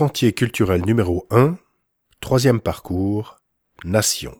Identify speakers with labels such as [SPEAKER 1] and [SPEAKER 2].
[SPEAKER 1] Sentier culturel numéro un, troisième parcours, Nation.